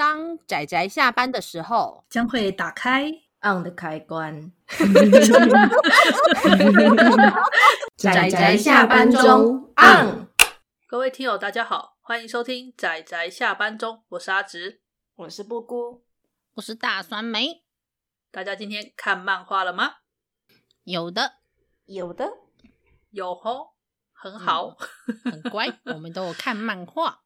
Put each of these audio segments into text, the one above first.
当仔仔下班的时候，将会打开 on 的开关。仔仔下班中 on。各位听友，大家好，欢迎收听仔仔下班中，我是阿直，我是布姑，我是大酸梅。大家今天看漫画了吗？有的，有的，有吼，很好，嗯、很乖，我们都有看漫画。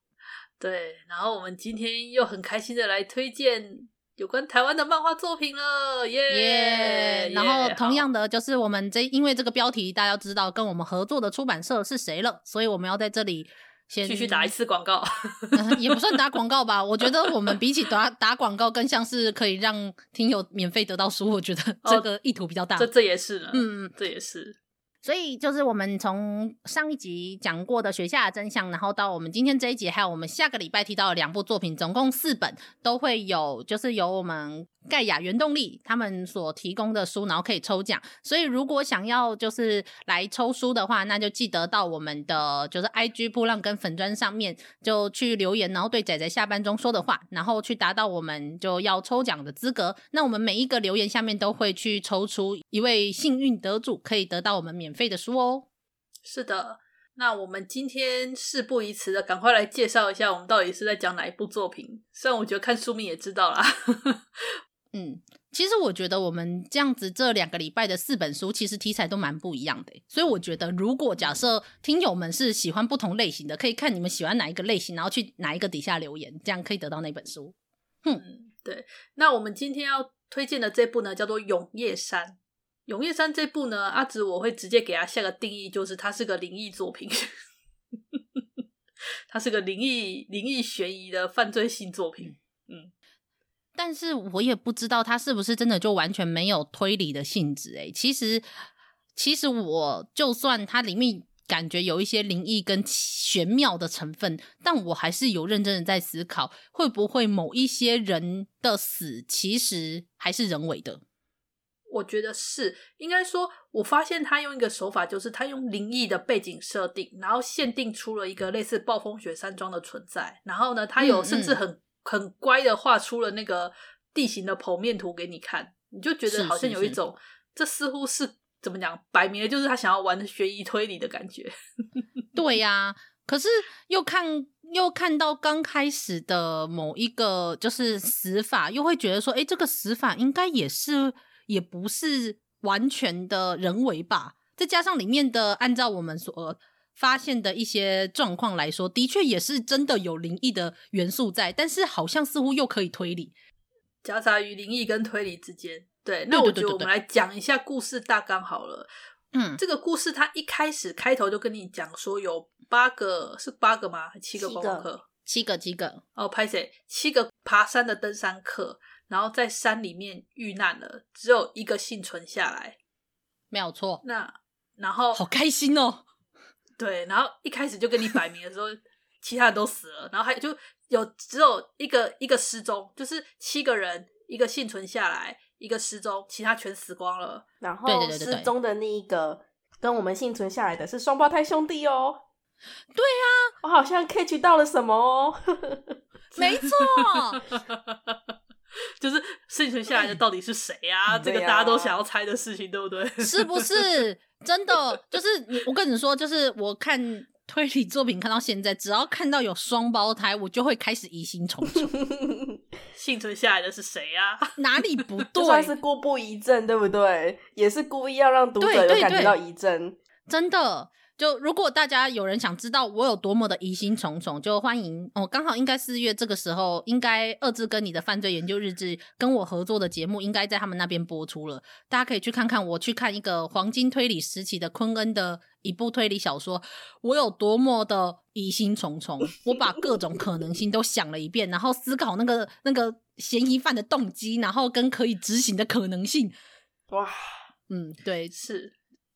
对，然后我们今天又很开心的来推荐有关台湾的漫画作品了，耶、yeah! yeah!！然后同样的，就是我们这因为这个标题大家知道跟我们合作的出版社是谁了，所以我们要在这里先继续打一次广告、嗯，也不算打广告吧。我觉得我们比起打打广告，更像是可以让听友免费得到书。我觉得这个意图比较大。哦、这这也是呢，嗯，这也是。所以就是我们从上一集讲过的《学校的真相》，然后到我们今天这一集，还有我们下个礼拜提到的两部作品，总共四本都会有，就是由我们盖亚原动力他们所提供的书，然后可以抽奖。所以如果想要就是来抽书的话，那就记得到我们的就是 IG 波浪跟粉砖上面就去留言，然后对仔仔下班中说的话，然后去达到我们就要抽奖的资格。那我们每一个留言下面都会去抽出一位幸运得主，可以得到我们免费的书哦，是的。那我们今天事不宜迟的，赶快来介绍一下，我们到底是在讲哪一部作品。虽然我觉得看书名也知道啦。嗯，其实我觉得我们这样子这两个礼拜的四本书，其实题材都蛮不一样的。所以我觉得，如果假设听友们是喜欢不同类型的，可以看你们喜欢哪一个类型，然后去哪一个底下留言，这样可以得到那本书。哼、嗯，对。那我们今天要推荐的这部呢，叫做《永夜山》。《永夜山》这部呢，阿紫我会直接给他下个定义，就是它是个灵异作品，它是个灵异、灵异悬疑的犯罪性作品。嗯，但是我也不知道他是不是真的就完全没有推理的性质。诶，其实，其实我就算它里面感觉有一些灵异跟玄妙的成分，但我还是有认真的在思考，会不会某一些人的死其实还是人为的。我觉得是应该说，我发现他用一个手法，就是他用灵异的背景设定，然后限定出了一个类似暴风雪山庄的存在。然后呢，他有甚至很、很乖的画出了那个地形的剖面图给你看，你就觉得好像有一种，这似乎是怎么讲，摆明了就是他想要玩的悬疑推理的感觉。对呀、啊，可是又看又看到刚开始的某一个就是死法，又会觉得说，哎，这个死法应该也是。也不是完全的人为吧，再加上里面的按照我们所发现的一些状况来说，的确也是真的有灵异的元素在，但是好像似乎又可以推理，夹杂于灵异跟推理之间。对，那我觉得我们来讲一下故事大纲好了。嗯，这个故事它一开始开头就跟你讲说有八个，是八个吗？七个观光客？七个，七个。哦，拍谁，七个爬山的登山客。然后在山里面遇难了，只有一个幸存下来，没有错。那然后好开心哦，对。然后一开始就跟你摆明的时候，其他人都死了，然后还就有只有一个一个失踪，就是七个人，一个幸存下来，一个失踪，其他全死光了。然后失踪的那一个跟我们幸存下来的是双胞胎兄弟哦。对啊，我好像 catch 到了什么哦。没错。就是幸存下来的到底是谁啊？这个大家都想要猜的事情，对不对？是不是 真的？就是我跟你说，就是我看推理作品看到现在，只要看到有双胞胎，我就会开始疑心重重。幸存下来的是谁啊？哪里不对？算是故布疑阵，对不对？也是故意要让读者有感觉到疑阵，真的。就如果大家有人想知道我有多么的疑心重重，就欢迎哦。刚好应该四月这个时候，应该二志跟你的犯罪研究日志跟我合作的节目，应该在他们那边播出了。大家可以去看看，我去看一个黄金推理时期的昆恩的一部推理小说，我有多么的疑心重重。我把各种可能性都想了一遍，然后思考那个那个嫌疑犯的动机，然后跟可以执行的可能性。哇，嗯，对，是。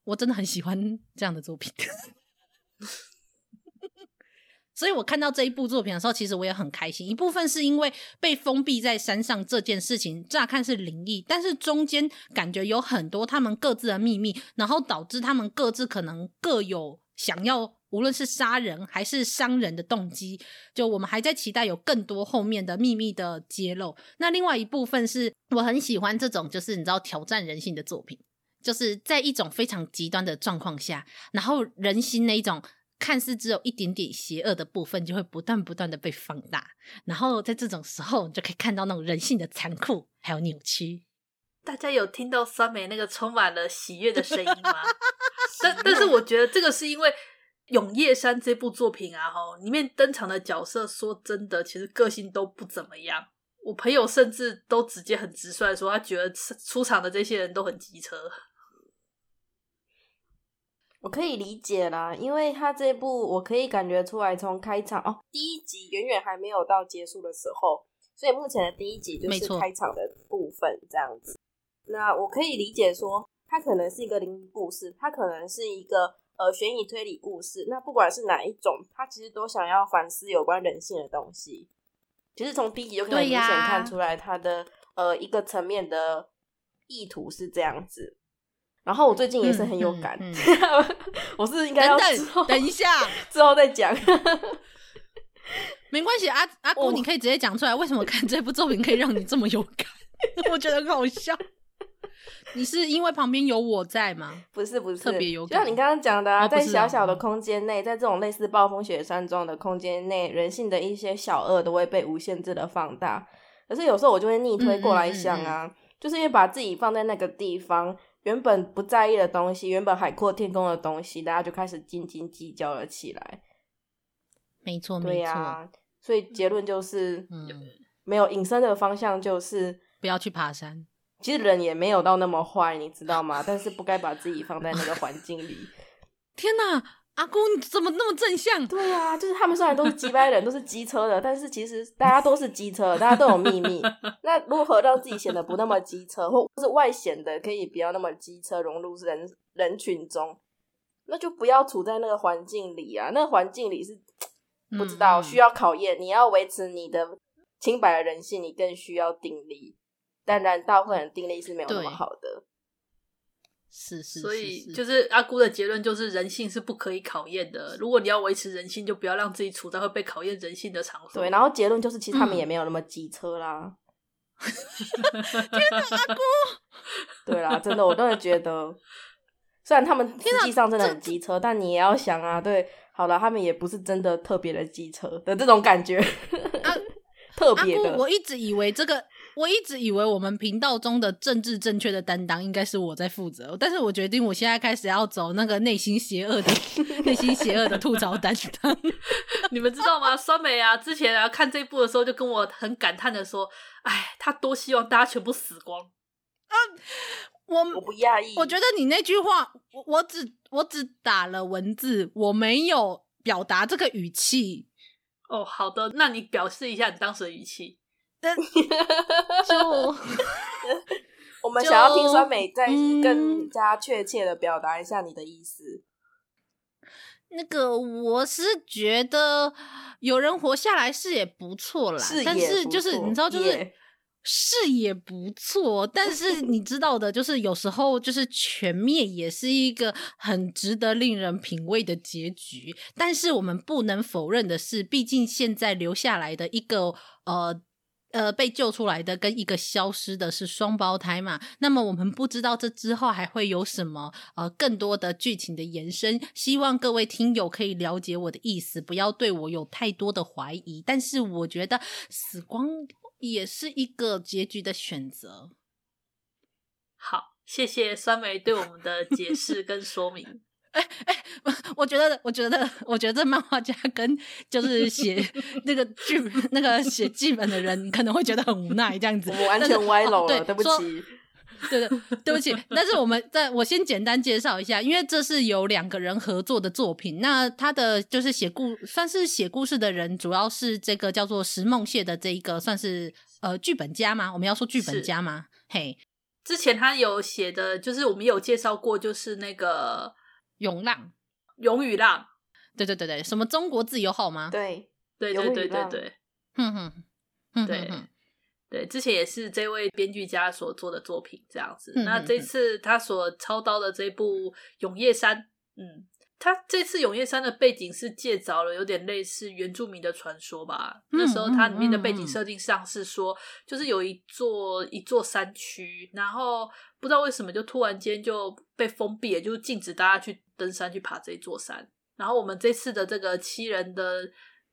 我真的很喜欢这样的作品，所以我看到这一部作品的时候，其实我也很开心。一部分是因为被封闭在山上这件事情，乍看是灵异，但是中间感觉有很多他们各自的秘密，然后导致他们各自可能各有想要无论是杀人还是伤人的动机，就我们还在期待有更多后面的秘密的揭露。那另外一部分是我很喜欢这种，就是你知道挑战人性的作品，就是在一种非常极端的状况下，然后人心那一种看似只有一点点邪恶的部分，就会不断不断的被放大。然后在这种时候，你就可以看到那种人性的残酷还有扭曲。大家有听到酸梅那个充满了喜悦的声音吗？但但是我觉得这个是因为。《永夜山》这部作品啊，哈，里面登场的角色，说真的，其实个性都不怎么样。我朋友甚至都直接很直率说，他觉得出场的这些人都很机车。我可以理解啦，因为他这部我可以感觉出来，从开场哦，第一集远远还没有到结束的时候，所以目前的第一集就是开场的部分这样子。那我可以理解说，它可能是一个灵异故事，它可能是一个。呃，悬疑推理故事，那不管是哪一种，他其实都想要反思有关人性的东西。其实从第一集就可以明显看出来，他的、啊、呃一个层面的意图是这样子。然后我最近也是很有感，嗯嗯嗯、我是应该要等等，一下 之后再讲。没关系，阿阿姑，你可以直接讲出来，为什么看这部作品可以让你这么有感？我觉得很好笑。你是因为旁边有我在吗？不是不是，特别有感。就像你刚刚讲的啊，哦、在小小的空间内，在这种类似暴风雪山庄的空间内，人性的一些小恶都会被无限制的放大。可是有时候我就会逆推过来想啊，就是因为把自己放在那个地方，原本不在意的东西，原本海阔天空的东西，大家就开始斤斤计较了起来。没错，对呀、啊，所以结论就是，嗯，没有隐身的方向就是不要去爬山。其实人也没有到那么坏，你知道吗？但是不该把自己放在那个环境里。天哪，阿公你怎么那么正向？对啊，就是他们虽然都是机掰人，都是机车的，但是其实大家都是机车，大家都有秘密。那如何让自己显得不那么机车，或是外显的可以不要那么机车，融入人人群中？那就不要处在那个环境里啊！那个环境里是不知道需要考验，你要维持你的清白的人性，你更需要定力。当然，大部分人定力是没有那么好的，是是，所以就是阿姑的结论就是人性是不可以考验的。如果你要维持人性，就不要让自己处在会被考验人性的场所。对，然后结论就是其实他们也没有那么机车啦。嗯、天哪，阿姑！对啦，真的，我都会觉得，虽然他们实际上真的很机车，但你也要想啊，对，好了，他们也不是真的特别的机车的这种感觉，啊、特别的。我一直以为这个。我一直以为我们频道中的政治正确的担当应该是我在负责，但是我决定我现在开始要走那个内心邪恶的、内心邪恶的吐槽担当。你们知道吗？酸梅啊，之前啊看这一部的时候就跟我很感叹的说：“哎，他多希望大家全部死光。”啊，我我不讶异。我觉得你那句话，我我只我只打了文字，我没有表达这个语气。哦，好的，那你表示一下你当时的语气。就我们想要听酸梅再更加确切的表达一下你的意思。那个，我是觉得有人活下来是也不错啦，是但是就是你知道，就是是也不错，但是你知道的，就是有时候就是全灭也是一个很值得令人品味的结局。但是我们不能否认的是，毕竟现在留下来的一个呃。呃，被救出来的跟一个消失的是双胞胎嘛？那么我们不知道这之后还会有什么呃更多的剧情的延伸。希望各位听友可以了解我的意思，不要对我有太多的怀疑。但是我觉得死光也是一个结局的选择。好，谢谢酸梅对我们的解释跟说明。哎哎，我觉得，我觉得，我觉得漫画家跟就是写 那个剧、那个写剧本的人可能会觉得很无奈，这样子。我完全歪楼了，哦，对，对不起。对对，对不起。但是我们在我先简单介绍一下，因为这是有两个人合作的作品。那他的就是写故，算是写故事的人，主要是这个叫做石梦谢的这一个，算是呃剧本家吗？我们要说剧本家吗？嘿，之前他有写的，就是我们有介绍过，就是那个。涌浪，涌与浪，对对对对，什么中国自由号吗？对，对对对对对，哼哼，哼，对。对，之前也是这位编剧家所做的作品，这样子。那这次他所操刀的这部《永夜山》，嗯，他这次永夜山的背景是借着了有点类似原住民的传说吧。嗯、那时候它里面的背景设定上是说，就是有一座一座山区，然后不知道为什么就突然间就被封闭了，就禁止大家去登山去爬这一座山。然后我们这次的这个七人的。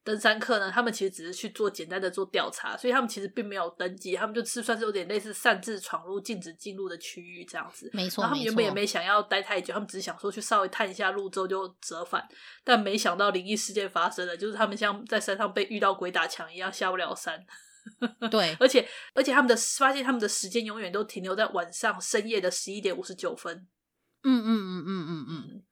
登山客呢，他们其实只是去做简单的做调查，所以他们其实并没有登记，他们就是算是有点类似擅自闯入禁止进入的区域这样子。没错，然后他们原本也没想要待太久，他们只是想说去稍微探一下路之后就折返，但没想到灵异事件发生了，就是他们像在山上被遇到鬼打墙一样下不了山。对，而且而且他们的发现他们的时间永远都停留在晚上深夜的十一点五十九分。嗯嗯嗯嗯嗯嗯，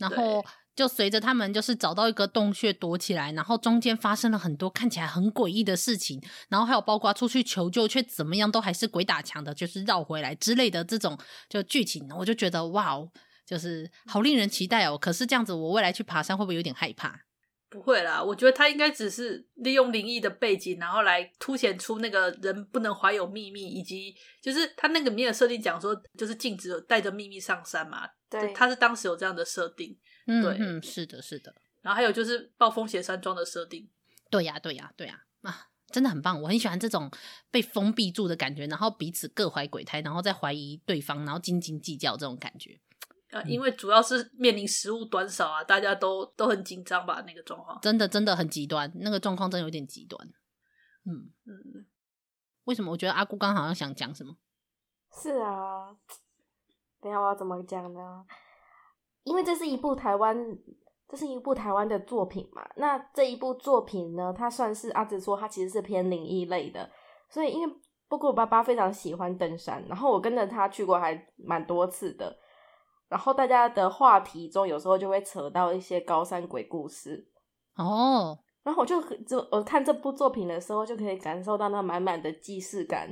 然后。就随着他们就是找到一个洞穴躲起来，然后中间发生了很多看起来很诡异的事情，然后还有包括出去求救却怎么样都还是鬼打墙的，就是绕回来之类的这种就剧情，我就觉得哇哦，就是好令人期待哦。可是这样子，我未来去爬山会不会有点害怕？不会啦，我觉得他应该只是利用灵异的背景，然后来凸显出那个人不能怀有秘密，以及就是他那个里面的设定讲说，就是禁止带着秘密上山嘛。对，他是当时有这样的设定。对，嗯，是的，是的。然后还有就是暴风雪山庄的设定，对呀，对呀，对呀，啊，真的很棒，我很喜欢这种被封闭住的感觉，然后彼此各怀鬼胎，然后再怀疑对方，然后斤斤计较这种感觉。啊，因为主要是面临食物短少啊，大家都都很紧张吧，那个状况。真的真的很极端，那个状况真的有点极端。嗯嗯，为什么？我觉得阿姑刚好像想讲什么？是啊，等下我要怎么讲呢？因为这是一部台湾，这是一部台湾的作品嘛。那这一部作品呢，它算是阿紫说它其实是偏灵异类的。所以因为不过我爸爸非常喜欢登山，然后我跟着他去过还蛮多次的。然后大家的话题中有时候就会扯到一些高山鬼故事哦。然后我就就我看这部作品的时候，就可以感受到那满满的既视感。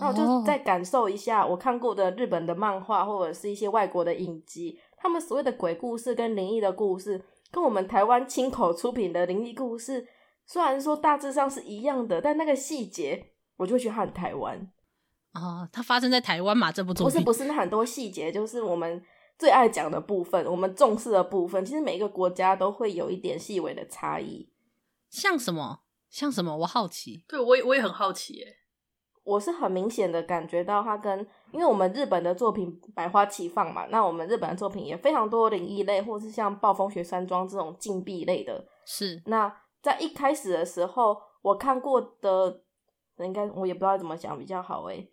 然后我就再感受一下我看过的日本的漫画或者是一些外国的影集。他们所谓的鬼故事跟灵异的故事，跟我们台湾亲口出品的灵异故事，虽然说大致上是一样的，但那个细节，我就会觉得很台湾啊。它发生在台湾嘛？这部作品不是不是，那很多细节就是我们最爱讲的部分，我们重视的部分，其实每一个国家都会有一点细微的差异。像什么？像什么？我好奇。对，我也我也很好奇耶。我是很明显的感觉到它跟，因为我们日本的作品百花齐放嘛，那我们日本的作品也非常多灵异类，或是像暴风雪山庄这种禁闭类的。是。那在一开始的时候，我看过的，应该我也不知道怎么讲比较好诶。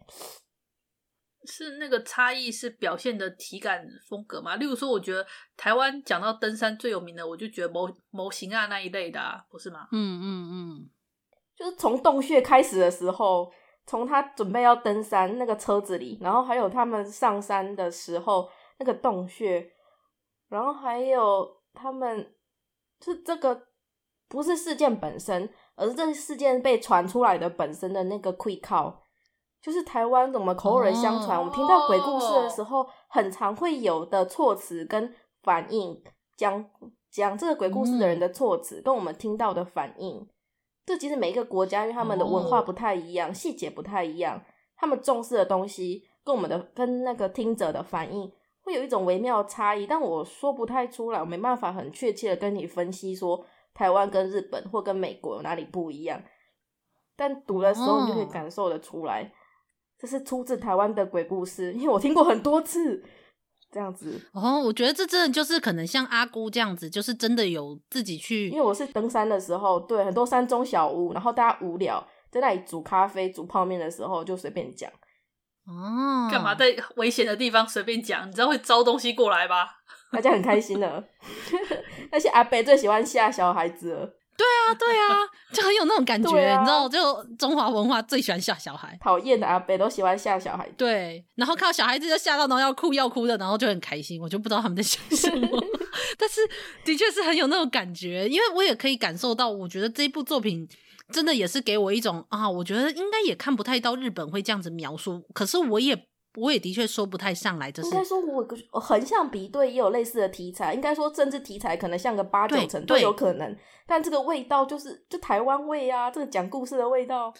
是那个差异是表现的体感风格嘛？例如说，我觉得台湾讲到登山最有名的，我就觉得模模型啊那一类的，啊，不是吗？嗯嗯嗯，就是从洞穴开始的时候。从他准备要登山那个车子里，然后还有他们上山的时候那个洞穴，然后还有他们，是这个不是事件本身，而是这个事件被传出来的本身的那个气口，就是台湾怎么口耳相传，我们听到鬼故事的时候，很常会有的措辞跟反应，讲讲这个鬼故事的人的措辞跟我们听到的反应。这其实每一个国家，因为他们的文化不太一样，细节不太一样，他们重视的东西跟我们的跟那个听者的反应会有一种微妙的差异。但我说不太出来，我没办法很确切的跟你分析说台湾跟日本或跟美国有哪里不一样。但读的时候你就可以感受得出来，这是出自台湾的鬼故事，因为我听过很多次。这样子哦，我觉得这真的就是可能像阿姑这样子，就是真的有自己去。因为我是登山的时候，对很多山中小屋，然后大家无聊在那里煮咖啡、煮泡面的时候，就随便讲。哦，干嘛在危险的地方随便讲？你知道会招东西过来吧？大家很开心的。那些阿伯最喜欢吓小孩子了。对啊，对啊，就很有那种感觉，啊、你知道，就中华文化最喜欢吓小孩，讨厌的阿北都喜欢吓小孩。对，然后看到小孩子就吓到，然后要哭要哭的，然后就很开心。我就不知道他们在想什么，但是的确是很有那种感觉，因为我也可以感受到，我觉得这一部作品真的也是给我一种啊，我觉得应该也看不太到日本会这样子描述，可是我也。我也的确说不太上来，这是应该说我横向比对也有类似的题材，应该说政治题材可能像个八九成都有可能，但这个味道就是就台湾味啊，这个讲故事的味道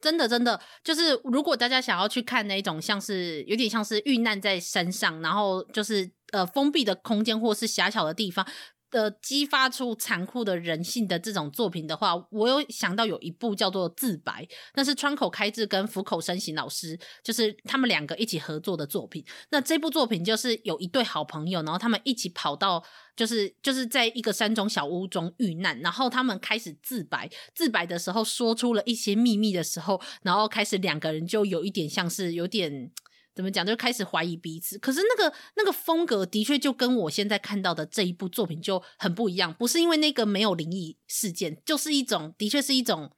真的，真的，就是如果大家想要去看那种像是有点像是遇难在山上，然后就是呃封闭的空间或是狭小的地方。的激发出残酷的人性的这种作品的话，我有想到有一部叫做《自白》，那是川口开志跟福口伸行老师，就是他们两个一起合作的作品。那这部作品就是有一对好朋友，然后他们一起跑到，就是就是在一个山中小屋中遇难，然后他们开始自白，自白的时候说出了一些秘密的时候，然后开始两个人就有一点像是有点。怎么讲？就开始怀疑彼此。可是那个那个风格的确就跟我现在看到的这一部作品就很不一样。不是因为那个没有灵异事件，就是一种的确是一种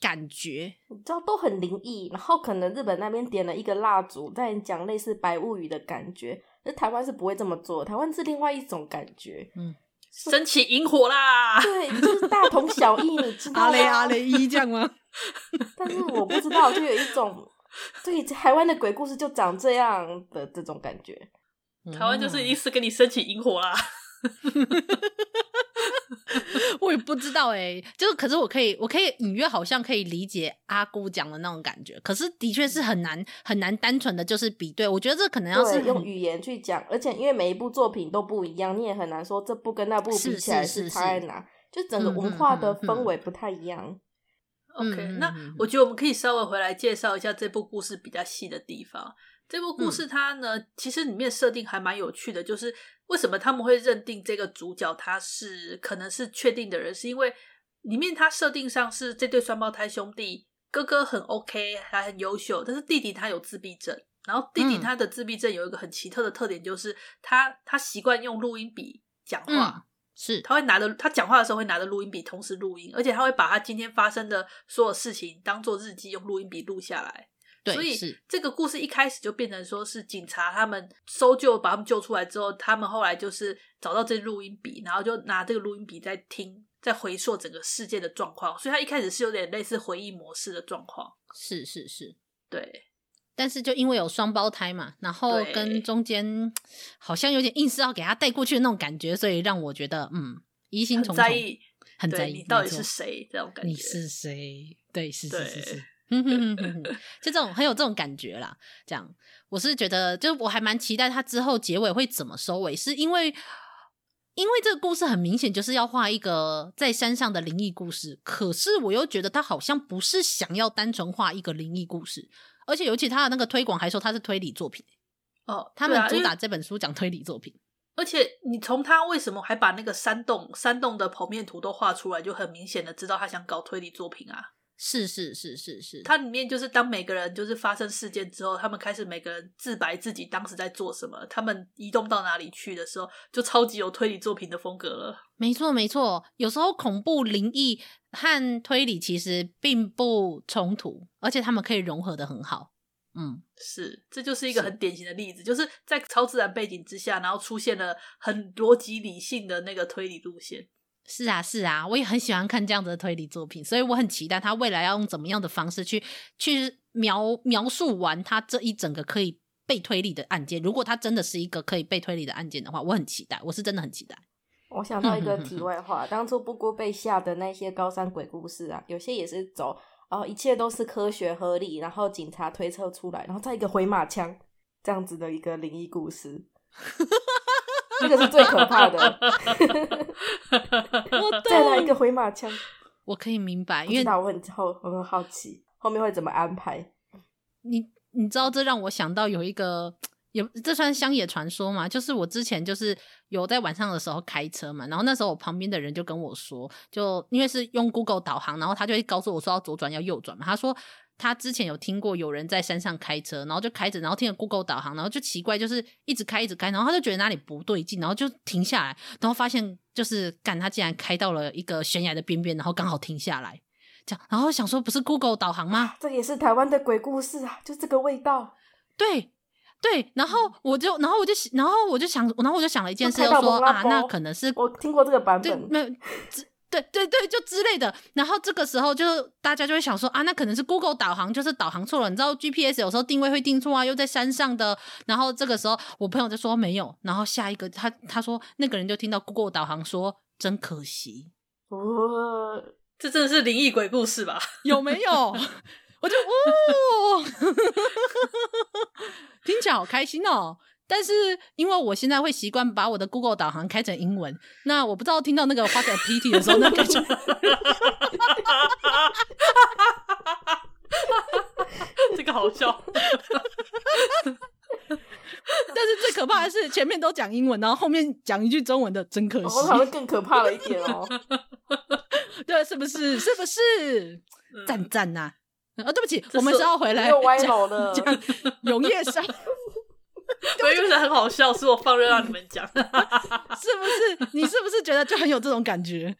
感觉。你知道都很灵异，然后可能日本那边点了一个蜡烛，在讲类似白物语的感觉。那台湾是不会这么做，台湾是另外一种感觉。嗯，升起萤火啦！对，就是大同小异，你知道吗？阿雷阿雷一这样吗？但是我不知道，就有一种。对，台湾的鬼故事就长这样的这种感觉。台湾就是一次给你升起萤火啦。我也不知道哎、欸，就是可是我可以，我可以隐约好像可以理解阿姑讲的那种感觉。可是的确是很难很难单纯的就是比对。我觉得这可能要是用语言去讲，而且因为每一部作品都不一样，你也很难说这部跟那部比起来是差在哪。就整个文化的氛围不太一样。OK，嗯，那我觉得我们可以稍微回来介绍一下这部故事比较细的地方。这部故事它呢，嗯、其实里面设定还蛮有趣的，就是为什么他们会认定这个主角他是可能是确定的人，是因为里面他设定上是这对双胞胎兄弟，哥哥很 OK，还很优秀，但是弟弟他有自闭症，然后弟弟他的自闭症有一个很奇特的特点，就是他他习惯用录音笔讲话。嗯是，他会拿着他讲话的时候会拿着录音笔同时录音，而且他会把他今天发生的所有事情当做日记，用录音笔录下来。对，所以是这个故事一开始就变成说是警察他们搜救把他们救出来之后，他们后来就是找到这录音笔，然后就拿这个录音笔在听，在回溯整个事件的状况。所以他一开始是有点类似回忆模式的状况。是是是，对。但是就因为有双胞胎嘛，然后跟中间好像有点硬是要给他带过去的那种感觉，所以让我觉得嗯疑心重重，很在意，很在意你到底是谁这种感觉。你是谁？对，是是是是，嗯 哼哼哼，就这种很有这种感觉啦。这样，我是觉得，就我还蛮期待他之后结尾会怎么收尾，是因为因为这个故事很明显就是要画一个在山上的灵异故事，可是我又觉得他好像不是想要单纯画一个灵异故事。而且尤其他的那个推广还说他是推理作品哦，他们主打这本书讲推理作品。而且你从他为什么还把那个山洞山洞的剖面图都画出来，就很明显的知道他想搞推理作品啊。是是是是是，它里面就是当每个人就是发生事件之后，他们开始每个人自白自己当时在做什么，他们移动到哪里去的时候，就超级有推理作品的风格了。没错没错，有时候恐怖灵异和推理其实并不冲突，而且他们可以融合的很好。嗯，是，这就是一个很典型的例子，就是在超自然背景之下，然后出现了很逻辑理性的那个推理路线。是啊，是啊，我也很喜欢看这样子的推理作品，所以我很期待他未来要用怎么样的方式去去描描述完他这一整个可以被推理的案件。如果他真的是一个可以被推理的案件的话，我很期待，我是真的很期待。我想到一个题外话，当初布姑被吓的那些高山鬼故事啊，有些也是走哦，一切都是科学合理，然后警察推测出来，然后再一个回马枪这样子的一个灵异故事。这个是最可怕的。再来一个回马枪，我可以明白，因为我很好，我很好奇后面会怎么安排。你你知道，这让我想到有一个，有这算乡野传说嘛？就是我之前就是有在晚上的时候开车嘛，然后那时候我旁边的人就跟我说，就因为是用 Google 导航，然后他就会告诉我说要左转要右转嘛，他说。他之前有听过有人在山上开车，然后就开着，然后听了 Google 导航，然后就奇怪，就是一直开一直开，然后他就觉得哪里不对劲，然后就停下来，然后发现就是干，他竟然开到了一个悬崖的边边，然后刚好停下来，这样，然后想说不是 Google 导航吗？这也是台湾的鬼故事啊，就这个味道。对对，然后我就，然后我就，然后我就想，然后我就想了一件事，就说啊，那可能是我听过这个版本，没有。对对对，就之类的。然后这个时候，就大家就会想说啊，那可能是 Google 导航，就是导航错了。你知道 GPS 有时候定位会定错啊，又在山上的。然后这个时候，我朋友就说没有。然后下一个，他他说那个人就听到 Google 导航说真可惜。哦，这真的是灵异鬼故事吧？有没有？我就哦，听起来好开心哦。但是因为我现在会习惯把我的 Google 导航开成英文，那我不知道听到那个 What a pity 的时候，那感觉，这个好笑。但是最可怕的是前面都讲英文，然后后面讲一句中文的，真可惜。我好像更可怕了一点哦。对，是不是？是不是？赞赞呐！啊，对不起，我们是要回来又歪楼了。讲永夜山，我以为是很好笑，是我放任让你们讲，是不是？你是不是觉得就很有这种感觉？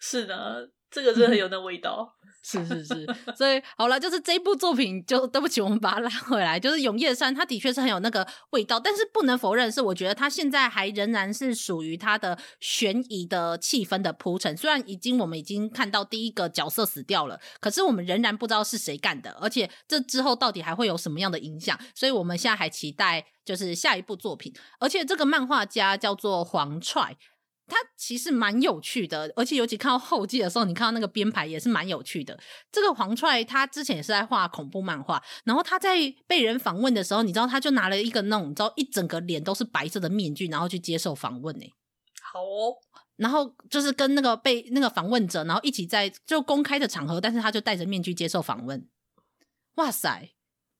是的，这个真的很有那味道。是是是，所以好了，就是这部作品，就对不起，我们把它拉回来。就是《永夜山》，它的确是很有那个味道，但是不能否认是，我觉得它现在还仍然是属于它的悬疑的气氛的铺陈。虽然已经我们已经看到第一个角色死掉了，可是我们仍然不知道是谁干的，而且这之后到底还会有什么样的影响，所以我们现在还期待就是下一部作品。而且这个漫画家叫做黄踹。它其实蛮有趣的，而且尤其看到后记的时候，你看到那个编排也是蛮有趣的。这个黄踹他之前也是在画恐怖漫画，然后他在被人访问的时候，你知道他就拿了一个那种，你知道一整个脸都是白色的面具，然后去接受访问呢。好哦，然后就是跟那个被那个访问者，然后一起在就公开的场合，但是他就戴着面具接受访问。哇塞，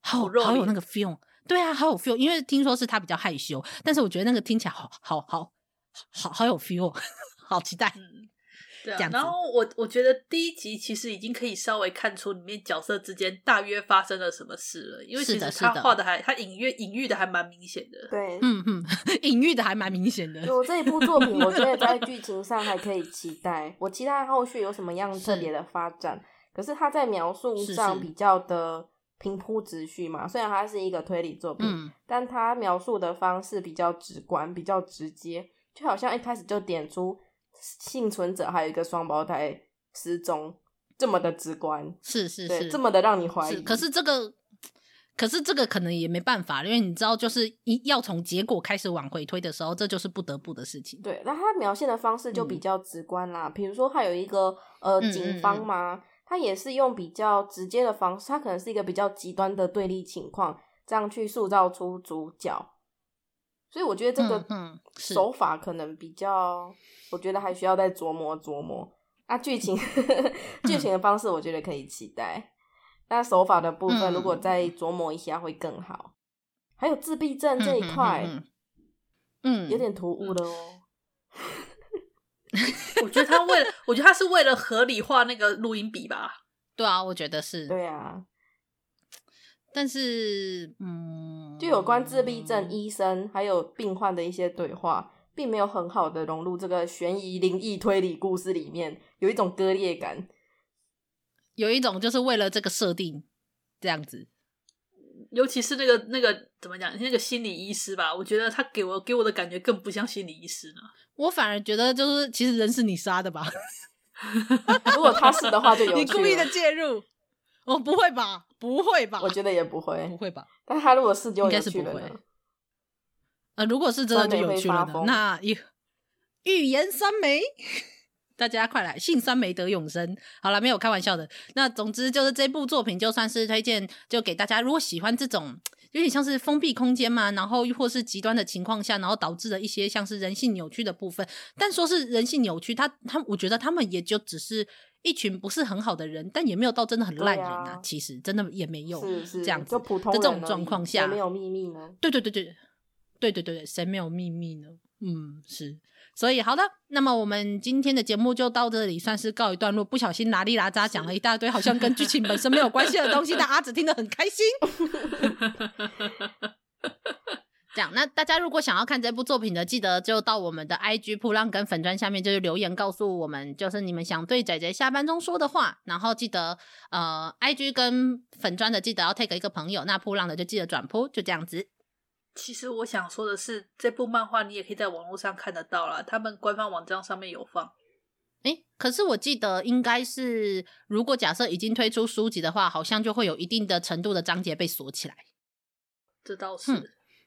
好好有那个 feel，对啊，好有 feel。因为听说是他比较害羞，但是我觉得那个听起来好好好。好好有 feel，好期待。嗯，对啊。然后我我觉得第一集其实已经可以稍微看出里面角色之间大约发生了什么事了，因为其实他画的还他隐约隐喻的还蛮明显的。对，嗯嗯，隐喻的还蛮明显的。我这一部作品，我觉得在 剧情上还可以期待，我期待后续有什么样特别的发展。是可是他在描述上比较的平铺直叙嘛，虽然它是一个推理作品，嗯，但他描述的方式比较直观，比较直接。就好像一开始就点出幸存者还有一个双胞胎失踪，这么的直观，是是是，这么的让你怀疑。可是这个，可是这个可能也没办法，因为你知道，就是一要从结果开始往回推的时候，这就是不得不的事情。对，那他描现的方式就比较直观啦。嗯、比如说，他有一个呃警方嘛，嗯嗯他也是用比较直接的方式，他可能是一个比较极端的对立情况，这样去塑造出主角。所以我觉得这个手法可能比较，嗯嗯、我觉得还需要再琢磨琢磨啊。剧情 剧情的方式，我觉得可以期待。那、嗯、手法的部分，如果再琢磨一下会更好。还有自闭症这一块，嗯，嗯有点突兀的哦。我觉得他为了，我觉得他是为了合理化那个录音笔吧。对啊，我觉得是。对啊。但是，嗯，就有关自闭症医生还有病患的一些对话，并没有很好的融入这个悬疑灵异推理故事里面，有一种割裂感，有一种就是为了这个设定这样子。尤其是那个那个怎么讲，那个心理医师吧，我觉得他给我给我的感觉更不像心理医师呢。我反而觉得就是，其实人是你杀的吧？如果他是的话，就有 你故意的介入。哦，不会吧？不会吧？我觉得也不会，不会吧？但他如果是就应该是不会。呃，如果是真的就有趣了的，那预预言三梅，大家快来信三梅得永生。好了，没有开玩笑的。那总之就是这部作品就算是推荐，就给大家。如果喜欢这种有点像是封闭空间嘛，然后又或是极端的情况下，然后导致了一些像是人性扭曲的部分。但说是人性扭曲，他他，我觉得他们也就只是。一群不是很好的人，但也没有到真的很烂人啊。啊其实真的也没有是是这样子，就普通的这种状况下，谁没有秘密呢？对对对对，对对对对，谁没有秘密呢？嗯，是。所以好的，那么我们今天的节目就到这里，算是告一段落。不小心拉里拉杂讲了一大堆，好像跟剧情本身没有关系的东西，但阿紫听得很开心。这样，那大家如果想要看这部作品的，记得就到我们的 IG 铺浪跟粉砖下面，就是留言告诉我们，就是你们想对仔仔下班中说的话。然后记得呃，IG 跟粉砖的记得要 take 一个朋友，那铺浪的就记得转铺，就这样子。其实我想说的是，这部漫画你也可以在网络上看得到啦，他们官方网站上面有放。诶，可是我记得应该是，如果假设已经推出书籍的话，好像就会有一定的程度的章节被锁起来。这倒是。嗯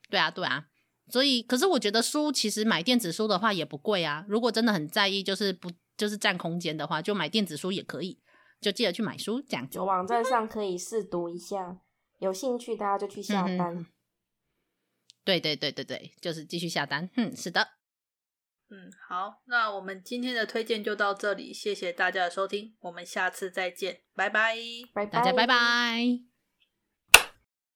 对啊，对啊，所以可是我觉得书其实买电子书的话也不贵啊。如果真的很在意，就是不就是占空间的话，就买电子书也可以。就记得去买书，这样子。网站上可以试读一下，有兴趣大家就去下单。嗯、对对对对对，就是继续下单。嗯，是的。嗯，好，那我们今天的推荐就到这里，谢谢大家的收听，我们下次再见，拜拜，拜拜，大家拜拜。